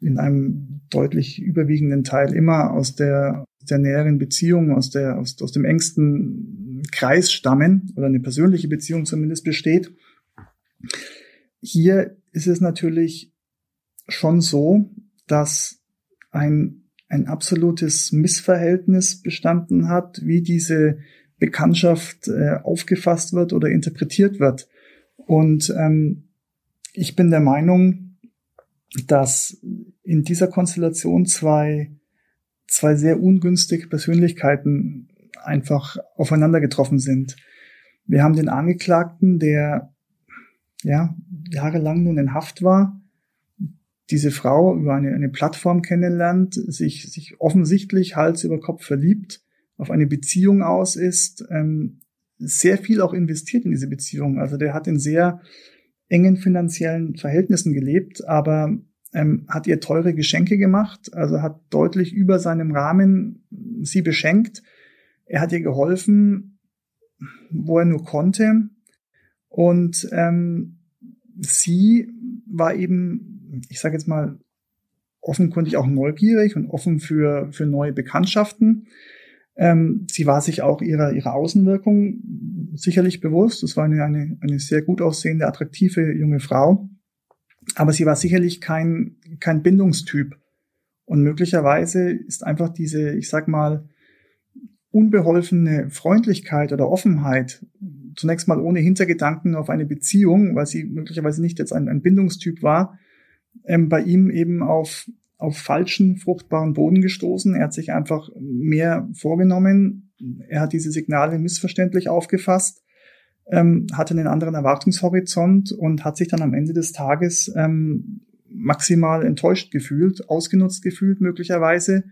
in einem deutlich überwiegenden Teil immer aus der der näheren Beziehung, aus, der, aus, aus dem engsten Kreis stammen oder eine persönliche Beziehung zumindest besteht. Hier ist es natürlich schon so, dass ein, ein absolutes Missverhältnis bestanden hat, wie diese Bekanntschaft äh, aufgefasst wird oder interpretiert wird. Und ähm, ich bin der Meinung, dass in dieser Konstellation zwei, zwei sehr ungünstige Persönlichkeiten einfach aufeinander getroffen sind. Wir haben den Angeklagten, der ja jahrelang nun in Haft war, diese Frau über eine, eine Plattform kennenlernt, sich, sich offensichtlich Hals über Kopf verliebt, auf eine Beziehung aus ist, ähm, sehr viel auch investiert in diese Beziehung. Also der hat in sehr engen finanziellen Verhältnissen gelebt, aber ähm, hat ihr teure Geschenke gemacht, also hat deutlich über seinem Rahmen sie beschenkt. Er hat ihr geholfen, wo er nur konnte. Und ähm, sie war eben, ich sage jetzt mal, offenkundig auch neugierig und offen für, für neue Bekanntschaften. Ähm, sie war sich auch ihrer, ihrer Außenwirkung sicherlich bewusst. Es war eine, eine, eine sehr gut aussehende, attraktive junge Frau. Aber sie war sicherlich kein, kein Bindungstyp. Und möglicherweise ist einfach diese, ich sag mal, unbeholfene Freundlichkeit oder Offenheit, zunächst mal ohne Hintergedanken auf eine Beziehung, weil sie möglicherweise nicht jetzt ein, ein Bindungstyp war, ähm, bei ihm eben auf auf falschen, fruchtbaren Boden gestoßen. Er hat sich einfach mehr vorgenommen. Er hat diese Signale missverständlich aufgefasst, ähm, hatte einen anderen Erwartungshorizont und hat sich dann am Ende des Tages ähm, maximal enttäuscht gefühlt, ausgenutzt gefühlt möglicherweise.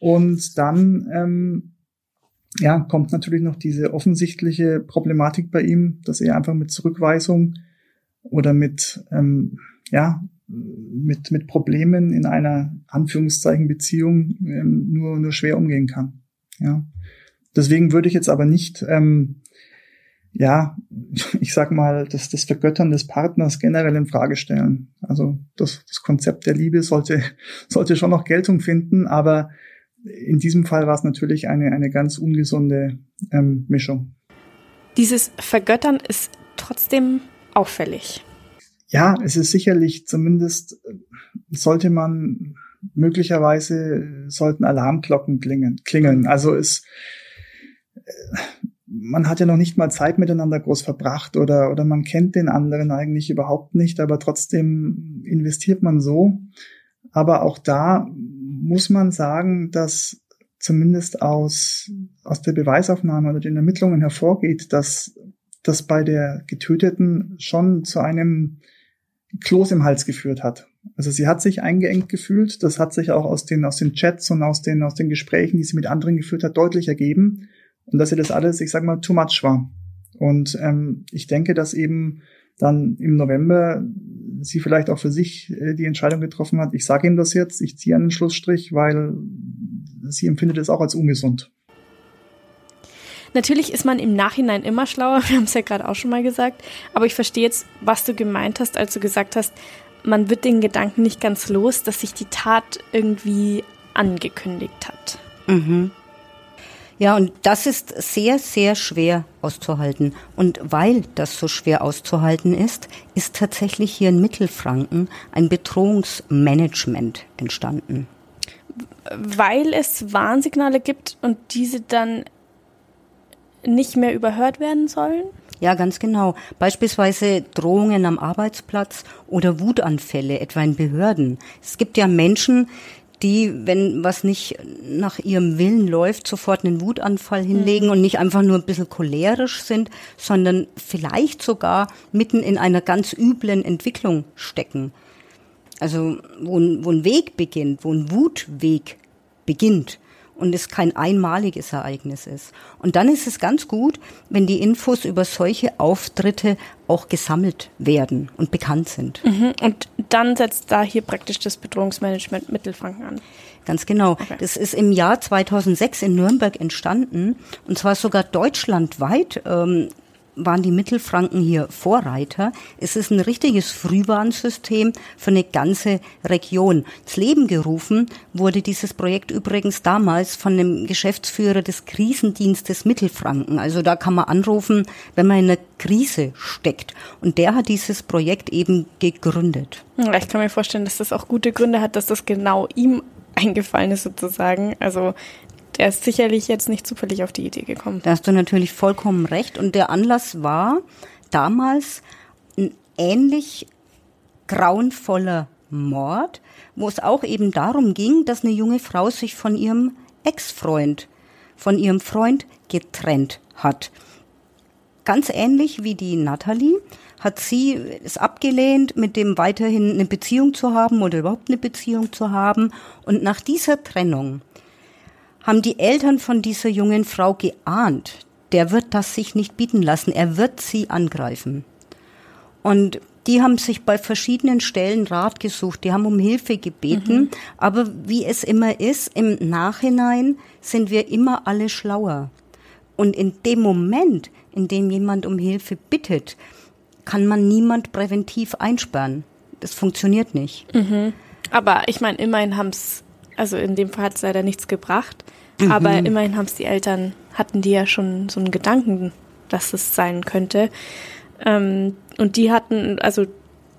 Und dann ähm, ja, kommt natürlich noch diese offensichtliche Problematik bei ihm, dass er einfach mit Zurückweisung oder mit ähm, ja, mit, mit Problemen in einer Anführungszeichen Beziehung ähm, nur, nur schwer umgehen kann. Ja. Deswegen würde ich jetzt aber nicht, ähm, ja, [laughs] ich sag mal, das, das Vergöttern des Partners generell in Frage stellen. Also das, das Konzept der Liebe sollte, [laughs] sollte schon noch Geltung finden, aber in diesem Fall war es natürlich eine, eine ganz ungesunde ähm, Mischung. Dieses Vergöttern ist trotzdem auffällig ja, es ist sicherlich zumindest, äh, sollte man möglicherweise sollten Alarmglocken klingeln. klingeln. Also es, äh, man hat ja noch nicht mal Zeit miteinander groß verbracht oder, oder man kennt den anderen eigentlich überhaupt nicht, aber trotzdem investiert man so. Aber auch da muss man sagen, dass zumindest aus, aus der Beweisaufnahme oder den Ermittlungen hervorgeht, dass das bei der Getöteten schon zu einem Kloß im Hals geführt hat. Also sie hat sich eingeengt gefühlt. Das hat sich auch aus den, aus den Chats und aus den, aus den Gesprächen, die sie mit anderen geführt hat, deutlich ergeben. Und dass ihr das alles, ich sag mal, too much war. Und ähm, ich denke, dass eben dann im November sie vielleicht auch für sich äh, die Entscheidung getroffen hat, ich sage ihm das jetzt, ich ziehe einen Schlussstrich, weil sie empfindet es auch als ungesund. Natürlich ist man im Nachhinein immer schlauer, [laughs] wir haben es ja gerade auch schon mal gesagt, aber ich verstehe jetzt, was du gemeint hast, als du gesagt hast, man wird den Gedanken nicht ganz los, dass sich die Tat irgendwie angekündigt hat. Mhm. Ja, und das ist sehr, sehr schwer auszuhalten. Und weil das so schwer auszuhalten ist, ist tatsächlich hier in Mittelfranken ein Bedrohungsmanagement entstanden. Weil es Warnsignale gibt und diese dann nicht mehr überhört werden sollen? Ja, ganz genau. Beispielsweise Drohungen am Arbeitsplatz oder Wutanfälle, etwa in Behörden. Es gibt ja Menschen, die, wenn was nicht nach ihrem Willen läuft, sofort einen Wutanfall hinlegen mhm. und nicht einfach nur ein bisschen cholerisch sind, sondern vielleicht sogar mitten in einer ganz üblen Entwicklung stecken. Also wo wo ein Weg beginnt, wo ein Wutweg beginnt und es kein einmaliges Ereignis ist. Und dann ist es ganz gut, wenn die Infos über solche Auftritte auch gesammelt werden und bekannt sind. Mhm. Und dann setzt da hier praktisch das Bedrohungsmanagement Mittelfranken an. Ganz genau. Okay. Das ist im Jahr 2006 in Nürnberg entstanden und zwar sogar deutschlandweit. Ähm, waren die Mittelfranken hier Vorreiter. Es ist ein richtiges Frühwarnsystem für eine ganze Region. Ins Leben gerufen wurde dieses Projekt übrigens damals von dem Geschäftsführer des Krisendienstes Mittelfranken. Also da kann man anrufen, wenn man in einer Krise steckt. Und der hat dieses Projekt eben gegründet. Ich kann mir vorstellen, dass das auch gute Gründe hat, dass das genau ihm eingefallen ist sozusagen. Also der ist sicherlich jetzt nicht zufällig auf die Idee gekommen. Da hast du natürlich vollkommen recht. Und der Anlass war damals ein ähnlich grauenvoller Mord, wo es auch eben darum ging, dass eine junge Frau sich von ihrem Ex-Freund, von ihrem Freund getrennt hat. Ganz ähnlich wie die Natalie hat sie es abgelehnt, mit dem weiterhin eine Beziehung zu haben oder überhaupt eine Beziehung zu haben. Und nach dieser Trennung haben die Eltern von dieser jungen Frau geahnt, der wird das sich nicht bieten lassen, er wird sie angreifen. Und die haben sich bei verschiedenen Stellen Rat gesucht, die haben um Hilfe gebeten, mhm. aber wie es immer ist, im Nachhinein sind wir immer alle schlauer. Und in dem Moment, in dem jemand um Hilfe bittet, kann man niemand präventiv einsperren. Das funktioniert nicht. Mhm. Aber ich meine, immerhin haben es, also in dem Fall hat es leider nichts gebracht. Mhm. Aber immerhin haben es die Eltern, hatten die ja schon so einen Gedanken, dass es sein könnte. Ähm, und die hatten, also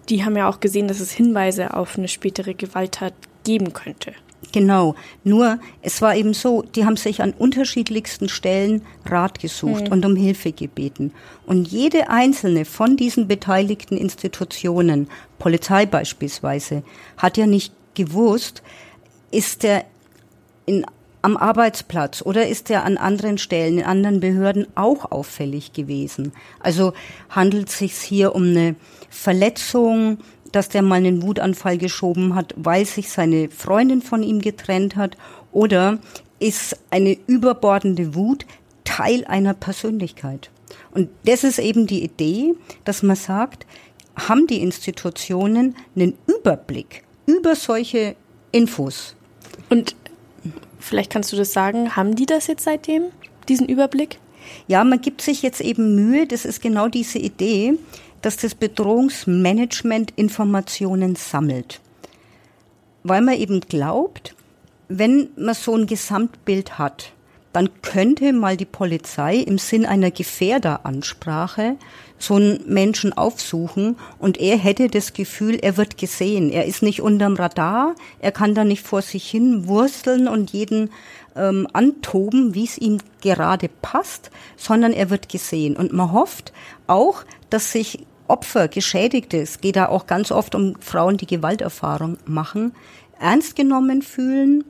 die haben ja auch gesehen, dass es Hinweise auf eine spätere Gewalttat geben könnte. Genau. Nur, es war eben so, die haben sich an unterschiedlichsten Stellen Rat gesucht mhm. und um Hilfe gebeten. Und jede einzelne von diesen beteiligten Institutionen, Polizei beispielsweise, hat ja nicht gewusst, ist der in am Arbeitsplatz oder ist er an anderen Stellen, in anderen Behörden auch auffällig gewesen? Also handelt es sich hier um eine Verletzung, dass der mal einen Wutanfall geschoben hat, weil sich seine Freundin von ihm getrennt hat? Oder ist eine überbordende Wut Teil einer Persönlichkeit? Und das ist eben die Idee, dass man sagt, haben die Institutionen einen Überblick über solche Infos? Und Vielleicht kannst du das sagen. Haben die das jetzt seitdem, diesen Überblick? Ja, man gibt sich jetzt eben Mühe. Das ist genau diese Idee, dass das Bedrohungsmanagement Informationen sammelt. Weil man eben glaubt, wenn man so ein Gesamtbild hat, dann könnte mal die Polizei im Sinn einer Gefährderansprache so einen Menschen aufsuchen und er hätte das Gefühl, er wird gesehen. Er ist nicht unterm Radar, er kann da nicht vor sich hin wursteln und jeden ähm, antoben, wie es ihm gerade passt, sondern er wird gesehen. Und man hofft auch, dass sich Opfer, Geschädigte, es geht da auch ganz oft um Frauen, die Gewalterfahrung machen, ernst genommen fühlen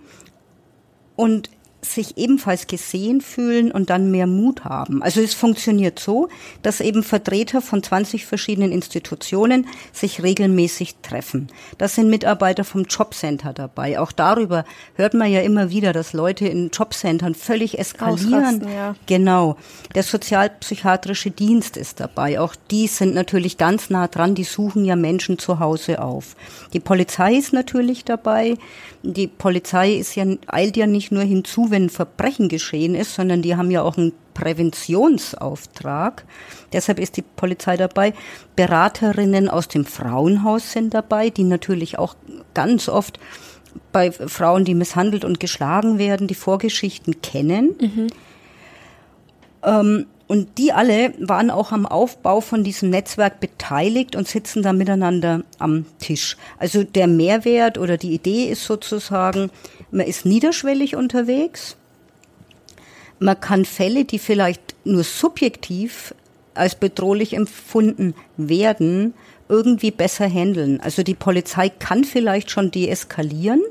und sich ebenfalls gesehen fühlen und dann mehr Mut haben. Also es funktioniert so, dass eben Vertreter von 20 verschiedenen Institutionen sich regelmäßig treffen. Das sind Mitarbeiter vom Jobcenter dabei. Auch darüber hört man ja immer wieder, dass Leute in Jobcentern völlig eskalieren. Ja. Genau. Der sozialpsychiatrische Dienst ist dabei. Auch die sind natürlich ganz nah dran. Die suchen ja Menschen zu Hause auf. Die Polizei ist natürlich dabei. Die Polizei ist ja, eilt ja nicht nur hinzu, wenn ein Verbrechen geschehen ist, sondern die haben ja auch einen Präventionsauftrag. Deshalb ist die Polizei dabei. Beraterinnen aus dem Frauenhaus sind dabei, die natürlich auch ganz oft bei Frauen, die misshandelt und geschlagen werden, die Vorgeschichten kennen. Mhm. Ähm, und die alle waren auch am Aufbau von diesem Netzwerk beteiligt und sitzen da miteinander am Tisch. Also der Mehrwert oder die Idee ist sozusagen, man ist niederschwellig unterwegs. Man kann Fälle, die vielleicht nur subjektiv als bedrohlich empfunden werden, irgendwie besser handeln. Also die Polizei kann vielleicht schon deeskalieren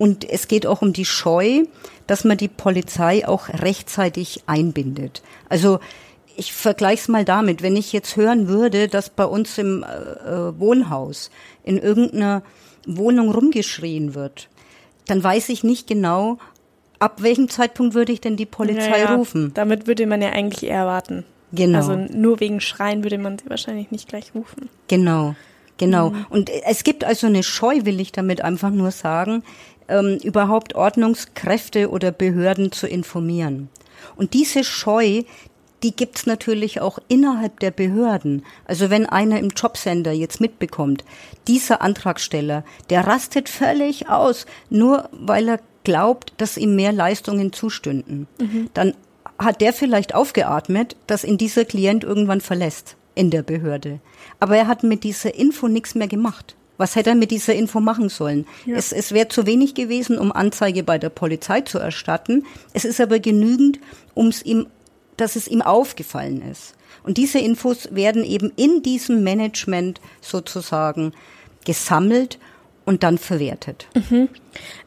und es geht auch um die Scheu, dass man die Polizei auch rechtzeitig einbindet. Also ich vergleiche es mal damit, wenn ich jetzt hören würde, dass bei uns im äh, äh, Wohnhaus in irgendeiner Wohnung rumgeschrien wird, dann weiß ich nicht genau, ab welchem Zeitpunkt würde ich denn die Polizei naja, rufen. Damit würde man ja eigentlich eher warten. Genau. Also nur wegen Schreien würde man sie wahrscheinlich nicht gleich rufen. Genau. Genau. Mhm. Und es gibt also eine Scheu, will ich damit einfach nur sagen, ähm, überhaupt Ordnungskräfte oder Behörden zu informieren. Und diese Scheu, die gibt's natürlich auch innerhalb der Behörden. Also wenn einer im Jobcenter jetzt mitbekommt, dieser Antragsteller, der rastet völlig aus, nur weil er glaubt, dass ihm mehr Leistungen zustünden, mhm. dann hat der vielleicht aufgeatmet, dass ihn dieser Klient irgendwann verlässt in der Behörde. Aber er hat mit dieser Info nichts mehr gemacht. Was hätte er mit dieser Info machen sollen? Ja. Es, es wäre zu wenig gewesen, um Anzeige bei der Polizei zu erstatten. Es ist aber genügend, um es ihm, dass es ihm aufgefallen ist. Und diese Infos werden eben in diesem Management sozusagen gesammelt und dann verwertet. Mhm.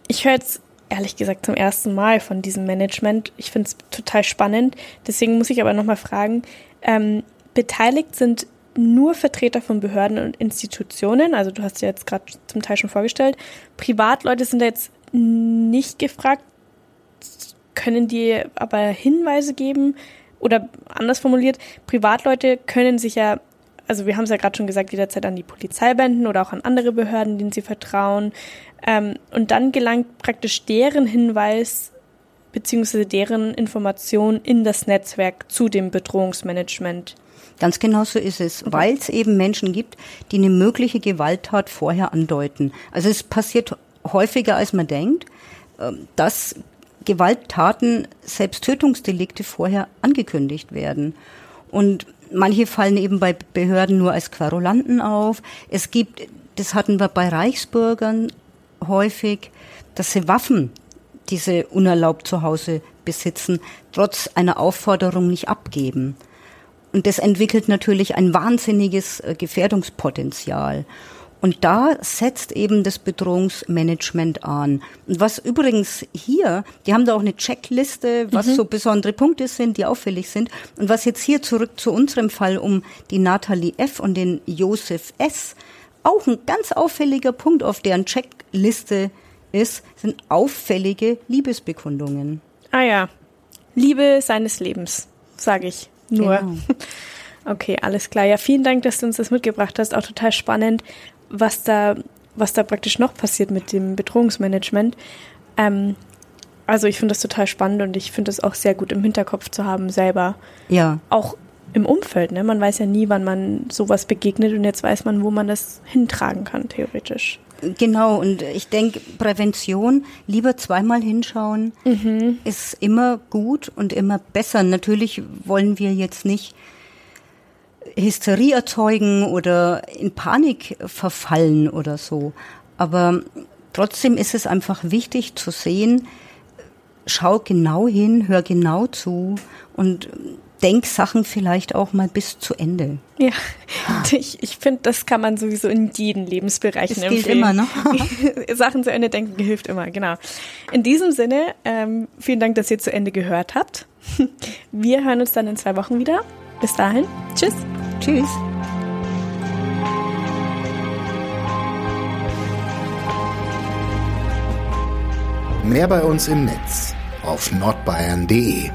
Ich höre jetzt ehrlich gesagt zum ersten Mal von diesem Management. Ich finde es total spannend. Deswegen muss ich aber nochmal fragen, ähm, beteiligt sind nur Vertreter von Behörden und Institutionen, also du hast ja jetzt gerade zum Teil schon vorgestellt. Privatleute sind da jetzt nicht gefragt, können die aber Hinweise geben oder anders formuliert, Privatleute können sich ja also wir haben es ja gerade schon gesagt, jederzeit an die Polizei wenden oder auch an andere Behörden, denen sie vertrauen. Ähm, und dann gelangt praktisch deren Hinweis beziehungsweise deren Information in das Netzwerk zu dem Bedrohungsmanagement. Ganz genau so ist es, weil es eben Menschen gibt, die eine mögliche Gewalttat vorher andeuten. Also es passiert häufiger, als man denkt, ähm, dass Gewalttaten, selbst Tötungsdelikte vorher angekündigt werden. Und manche fallen eben bei Behörden nur als Querulanten auf. Es gibt, das hatten wir bei Reichsbürgern häufig, dass sie Waffen, diese unerlaubt zu Hause besitzen, trotz einer Aufforderung nicht abgeben. Und das entwickelt natürlich ein wahnsinniges äh, Gefährdungspotenzial. Und da setzt eben das Bedrohungsmanagement an. Und was übrigens hier, die haben da auch eine Checkliste, was mhm. so besondere Punkte sind, die auffällig sind. Und was jetzt hier zurück zu unserem Fall um die Nathalie F. und den Josef S. auch ein ganz auffälliger Punkt auf deren Checkliste ist, sind auffällige Liebesbekundungen. Ah ja, Liebe seines Lebens, sage ich nur. Genau. [laughs] Okay, alles klar. Ja, vielen Dank, dass du uns das mitgebracht hast. Auch total spannend, was da, was da praktisch noch passiert mit dem Bedrohungsmanagement. Ähm, also ich finde das total spannend und ich finde es auch sehr gut im Hinterkopf zu haben, selber. Ja. Auch im Umfeld, ne? Man weiß ja nie, wann man sowas begegnet und jetzt weiß man, wo man das hintragen kann, theoretisch. Genau, und ich denke, Prävention, lieber zweimal hinschauen, mhm. ist immer gut und immer besser. Natürlich wollen wir jetzt nicht Hysterie erzeugen oder in Panik verfallen oder so. Aber trotzdem ist es einfach wichtig zu sehen, schau genau hin, hör genau zu und denk Sachen vielleicht auch mal bis zu Ende. Ja, [laughs] ich, ich finde, das kann man sowieso in jeden Lebensbereichen das gilt immer, ne? [laughs] Sachen zu Ende denken hilft immer, genau. In diesem Sinne, ähm, vielen Dank, dass ihr zu Ende gehört habt. [laughs] Wir hören uns dann in zwei Wochen wieder. Bis dahin, tschüss. Tschüss. Mehr bei uns im Netz auf nordbayern.de